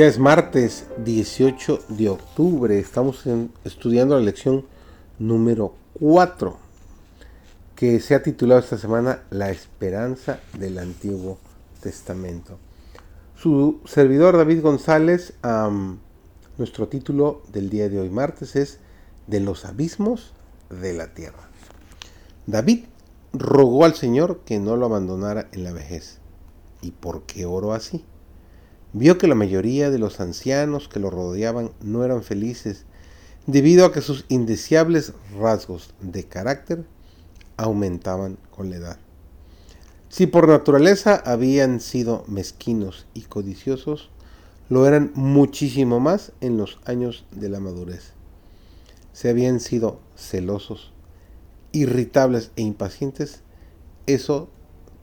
Ya es martes 18 de octubre, estamos estudiando la lección número 4, que se ha titulado esta semana La esperanza del Antiguo Testamento. Su servidor David González, nuestro título del día de hoy martes es De los abismos de la tierra. David rogó al Señor que no lo abandonara en la vejez. ¿Y por qué oró así? Vio que la mayoría de los ancianos que lo rodeaban no eran felices debido a que sus indeseables rasgos de carácter aumentaban con la edad. Si por naturaleza habían sido mezquinos y codiciosos, lo eran muchísimo más en los años de la madurez. Si habían sido celosos, irritables e impacientes, eso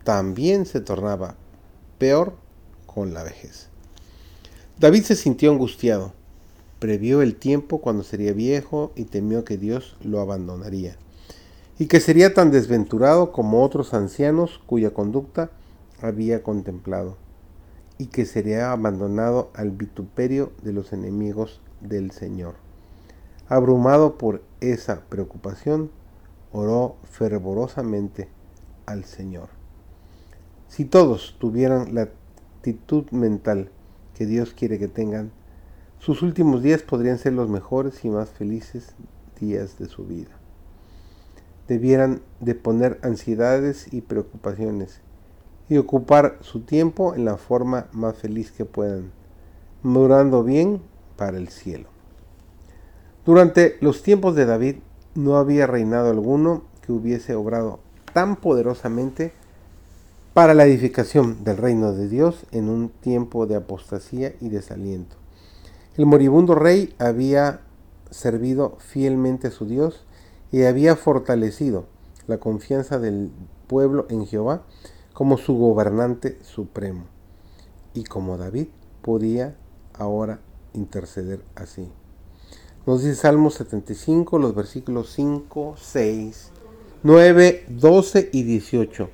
también se tornaba peor con la vejez. David se sintió angustiado, previó el tiempo cuando sería viejo y temió que Dios lo abandonaría, y que sería tan desventurado como otros ancianos cuya conducta había contemplado, y que sería abandonado al vituperio de los enemigos del Señor. Abrumado por esa preocupación, oró fervorosamente al Señor. Si todos tuvieran la actitud mental que Dios quiere que tengan, sus últimos días podrían ser los mejores y más felices días de su vida. Debieran de poner ansiedades y preocupaciones y ocupar su tiempo en la forma más feliz que puedan, morando bien para el cielo. Durante los tiempos de David no había reinado alguno que hubiese obrado tan poderosamente para la edificación del reino de Dios en un tiempo de apostasía y desaliento. El moribundo rey había servido fielmente a su Dios y había fortalecido la confianza del pueblo en Jehová como su gobernante supremo. Y como David podía ahora interceder así. Nos dice Salmo 75, los versículos 5, 6, 9, 12 y 18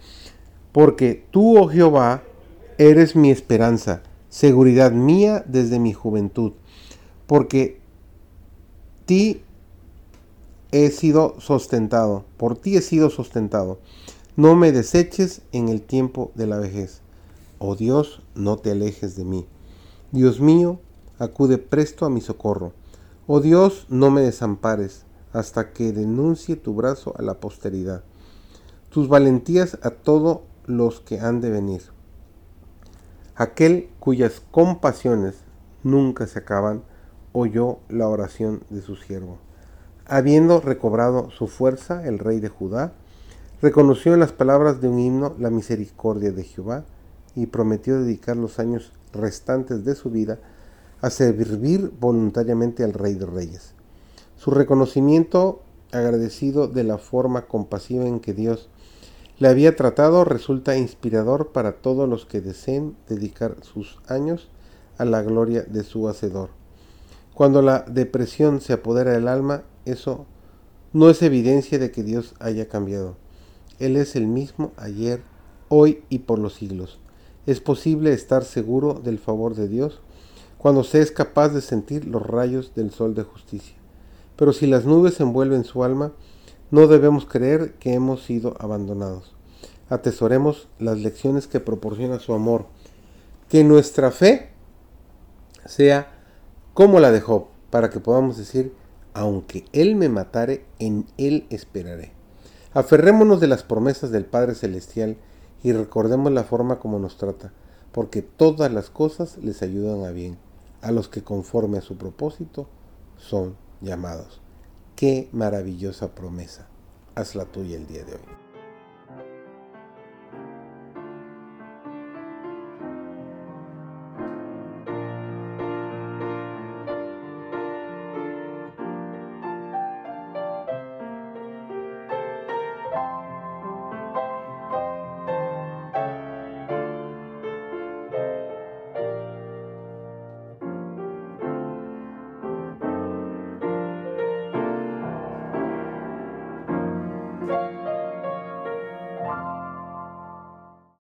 porque tú, oh Jehová, eres mi esperanza, seguridad mía desde mi juventud, porque ti he sido sustentado, por ti he sido sustentado. No me deseches en el tiempo de la vejez. Oh Dios, no te alejes de mí. Dios mío, acude presto a mi socorro. Oh Dios, no me desampares hasta que denuncie tu brazo a la posteridad. Tus valentías a todo los que han de venir. Aquel cuyas compasiones nunca se acaban, oyó la oración de su siervo. Habiendo recobrado su fuerza, el rey de Judá, reconoció en las palabras de un himno la misericordia de Jehová y prometió dedicar los años restantes de su vida a servir voluntariamente al Rey de Reyes. Su reconocimiento agradecido de la forma compasiva en que Dios le había tratado resulta inspirador para todos los que deseen dedicar sus años a la gloria de su Hacedor. Cuando la depresión se apodera del alma, eso no es evidencia de que Dios haya cambiado. Él es el mismo ayer, hoy y por los siglos. Es posible estar seguro del favor de Dios cuando se es capaz de sentir los rayos del sol de justicia. Pero si las nubes envuelven su alma, no debemos creer que hemos sido abandonados. Atesoremos las lecciones que proporciona su amor. Que nuestra fe sea como la de Job, para que podamos decir, aunque Él me matare, en Él esperaré. Aferrémonos de las promesas del Padre Celestial y recordemos la forma como nos trata, porque todas las cosas les ayudan a bien, a los que conforme a su propósito son llamados. Qué maravillosa promesa. Haz la tuya el día de hoy.